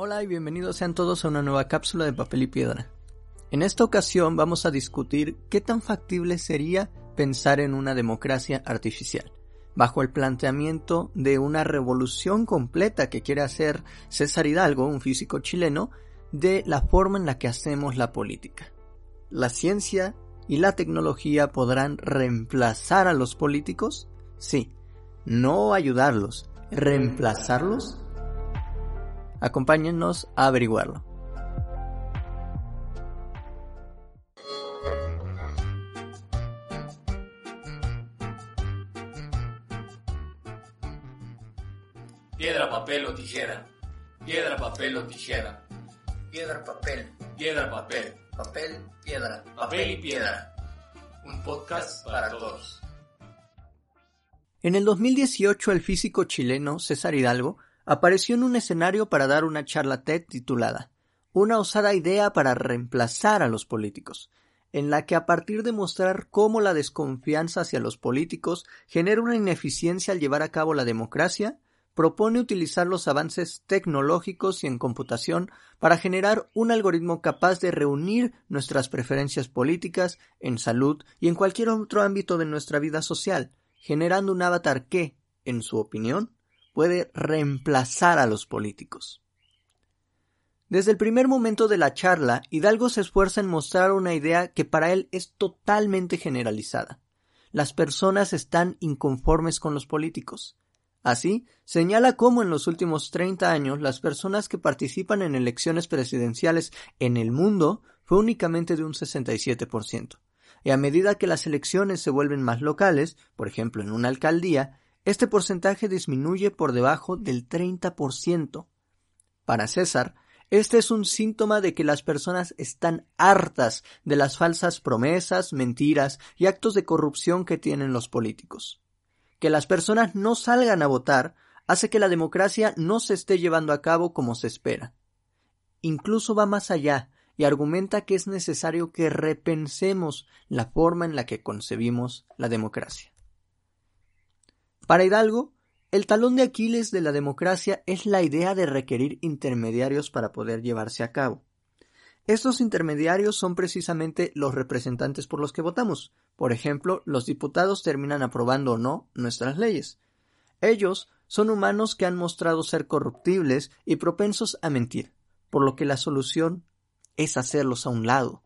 Hola y bienvenidos sean todos a una nueva cápsula de papel y piedra. En esta ocasión vamos a discutir qué tan factible sería pensar en una democracia artificial, bajo el planteamiento de una revolución completa que quiere hacer César Hidalgo, un físico chileno, de la forma en la que hacemos la política. ¿La ciencia y la tecnología podrán reemplazar a los políticos? Sí, no ayudarlos, reemplazarlos Acompáñennos a averiguarlo. Piedra, papel o tijera. Piedra, papel o tijera. Piedra, papel. Piedra, papel. Papel, piedra. Papel y piedra. Un podcast para todos. En el 2018 el físico chileno César Hidalgo apareció en un escenario para dar una charla TED titulada Una osada idea para reemplazar a los políticos, en la que a partir de mostrar cómo la desconfianza hacia los políticos genera una ineficiencia al llevar a cabo la democracia, propone utilizar los avances tecnológicos y en computación para generar un algoritmo capaz de reunir nuestras preferencias políticas en salud y en cualquier otro ámbito de nuestra vida social, generando un avatar que, en su opinión, puede reemplazar a los políticos. Desde el primer momento de la charla, Hidalgo se esfuerza en mostrar una idea que para él es totalmente generalizada. Las personas están inconformes con los políticos. Así, señala cómo en los últimos 30 años las personas que participan en elecciones presidenciales en el mundo fue únicamente de un 67%. Y a medida que las elecciones se vuelven más locales, por ejemplo en una alcaldía, este porcentaje disminuye por debajo del 30%. Para César, este es un síntoma de que las personas están hartas de las falsas promesas, mentiras y actos de corrupción que tienen los políticos. Que las personas no salgan a votar hace que la democracia no se esté llevando a cabo como se espera. Incluso va más allá y argumenta que es necesario que repensemos la forma en la que concebimos la democracia. Para Hidalgo, el talón de Aquiles de la democracia es la idea de requerir intermediarios para poder llevarse a cabo. Estos intermediarios son precisamente los representantes por los que votamos. Por ejemplo, los diputados terminan aprobando o no nuestras leyes. Ellos son humanos que han mostrado ser corruptibles y propensos a mentir, por lo que la solución es hacerlos a un lado.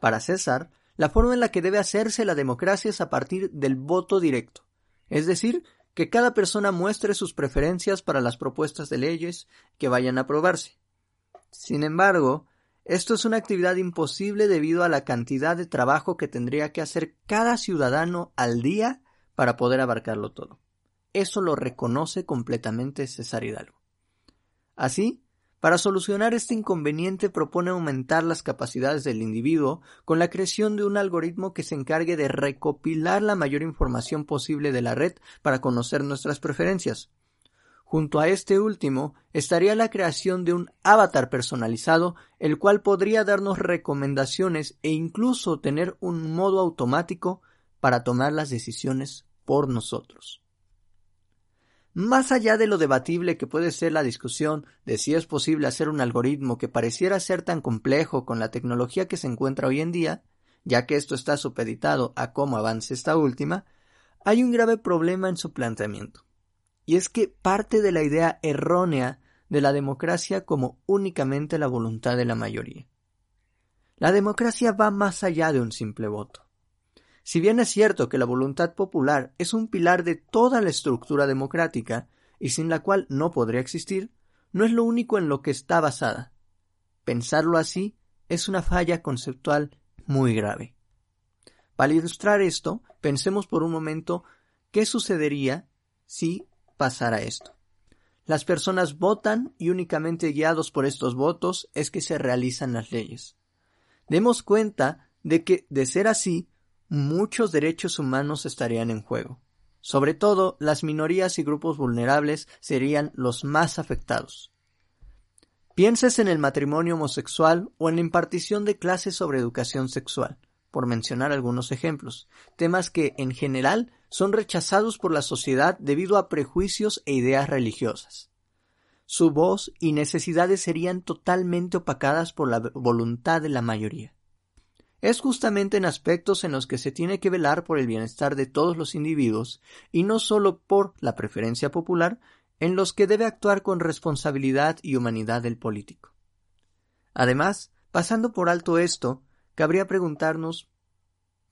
Para César, la forma en la que debe hacerse la democracia es a partir del voto directo es decir, que cada persona muestre sus preferencias para las propuestas de leyes que vayan a aprobarse. Sin embargo, esto es una actividad imposible debido a la cantidad de trabajo que tendría que hacer cada ciudadano al día para poder abarcarlo todo. Eso lo reconoce completamente César Hidalgo. Así, para solucionar este inconveniente propone aumentar las capacidades del individuo con la creación de un algoritmo que se encargue de recopilar la mayor información posible de la red para conocer nuestras preferencias. Junto a este último estaría la creación de un avatar personalizado, el cual podría darnos recomendaciones e incluso tener un modo automático para tomar las decisiones por nosotros. Más allá de lo debatible que puede ser la discusión de si es posible hacer un algoritmo que pareciera ser tan complejo con la tecnología que se encuentra hoy en día, ya que esto está supeditado a cómo avance esta última, hay un grave problema en su planteamiento. Y es que parte de la idea errónea de la democracia como únicamente la voluntad de la mayoría. La democracia va más allá de un simple voto. Si bien es cierto que la voluntad popular es un pilar de toda la estructura democrática, y sin la cual no podría existir, no es lo único en lo que está basada. Pensarlo así es una falla conceptual muy grave. Para ilustrar esto, pensemos por un momento qué sucedería si pasara esto. Las personas votan y únicamente guiados por estos votos es que se realizan las leyes. Demos cuenta de que, de ser así, muchos derechos humanos estarían en juego. Sobre todo, las minorías y grupos vulnerables serían los más afectados. Pienses en el matrimonio homosexual o en la impartición de clases sobre educación sexual, por mencionar algunos ejemplos, temas que, en general, son rechazados por la sociedad debido a prejuicios e ideas religiosas. su voz y necesidades serían totalmente opacadas por la voluntad de la mayoría. Es justamente en aspectos en los que se tiene que velar por el bienestar de todos los individuos y no solo por la preferencia popular en los que debe actuar con responsabilidad y humanidad el político. Además, pasando por alto esto, cabría preguntarnos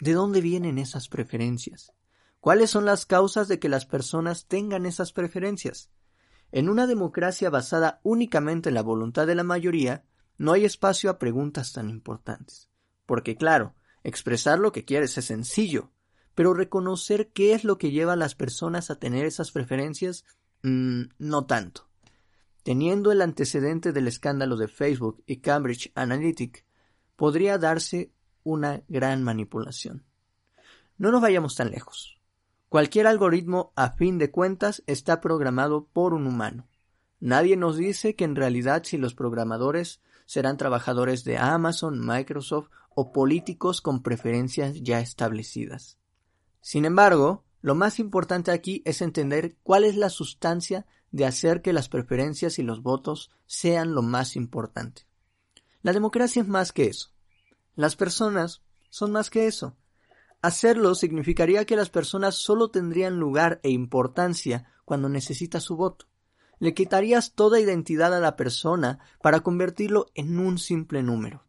¿de dónde vienen esas preferencias? ¿Cuáles son las causas de que las personas tengan esas preferencias? En una democracia basada únicamente en la voluntad de la mayoría, no hay espacio a preguntas tan importantes. Porque claro, expresar lo que quieres es sencillo, pero reconocer qué es lo que lleva a las personas a tener esas preferencias, mmm, no tanto. Teniendo el antecedente del escándalo de Facebook y Cambridge Analytica, podría darse una gran manipulación. No nos vayamos tan lejos. Cualquier algoritmo, a fin de cuentas, está programado por un humano. Nadie nos dice que en realidad si los programadores serán trabajadores de Amazon, Microsoft o políticos con preferencias ya establecidas. Sin embargo, lo más importante aquí es entender cuál es la sustancia de hacer que las preferencias y los votos sean lo más importante. La democracia es más que eso. Las personas son más que eso. Hacerlo significaría que las personas solo tendrían lugar e importancia cuando necesita su voto. Le quitarías toda identidad a la persona para convertirlo en un simple número.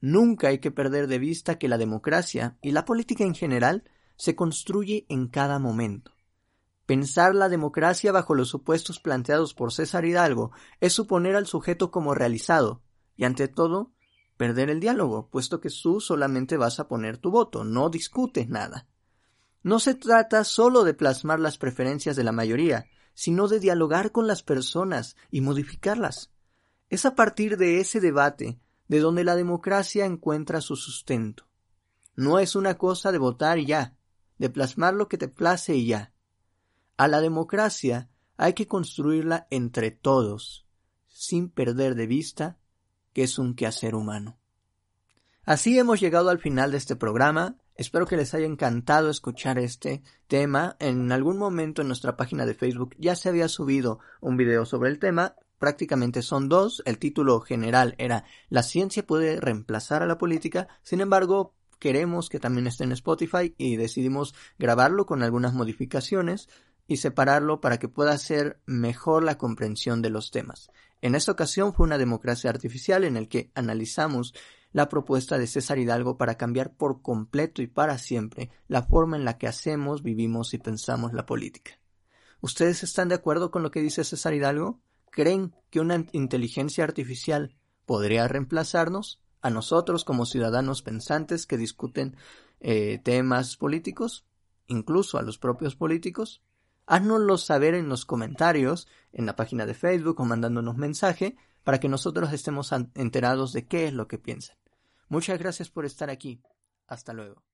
Nunca hay que perder de vista que la democracia y la política en general se construye en cada momento. Pensar la democracia bajo los supuestos planteados por César Hidalgo es suponer al sujeto como realizado, y ante todo, perder el diálogo, puesto que tú solamente vas a poner tu voto, no discutes nada. No se trata solo de plasmar las preferencias de la mayoría, sino de dialogar con las personas y modificarlas. Es a partir de ese debate de donde la democracia encuentra su sustento. No es una cosa de votar ya, de plasmar lo que te place y ya. A la democracia hay que construirla entre todos, sin perder de vista que es un quehacer humano. Así hemos llegado al final de este programa. Espero que les haya encantado escuchar este tema. En algún momento en nuestra página de Facebook ya se había subido un video sobre el tema. Prácticamente son dos. El título general era La ciencia puede reemplazar a la política. Sin embargo, queremos que también esté en Spotify y decidimos grabarlo con algunas modificaciones y separarlo para que pueda ser mejor la comprensión de los temas. En esta ocasión fue una democracia artificial en el que analizamos la propuesta de César Hidalgo para cambiar por completo y para siempre la forma en la que hacemos, vivimos y pensamos la política. ¿Ustedes están de acuerdo con lo que dice César Hidalgo? ¿Creen que una inteligencia artificial podría reemplazarnos a nosotros como ciudadanos pensantes que discuten eh, temas políticos, incluso a los propios políticos? Háznoslo saber en los comentarios, en la página de Facebook o mandándonos mensaje para que nosotros estemos enterados de qué es lo que piensan. Muchas gracias por estar aquí. Hasta luego.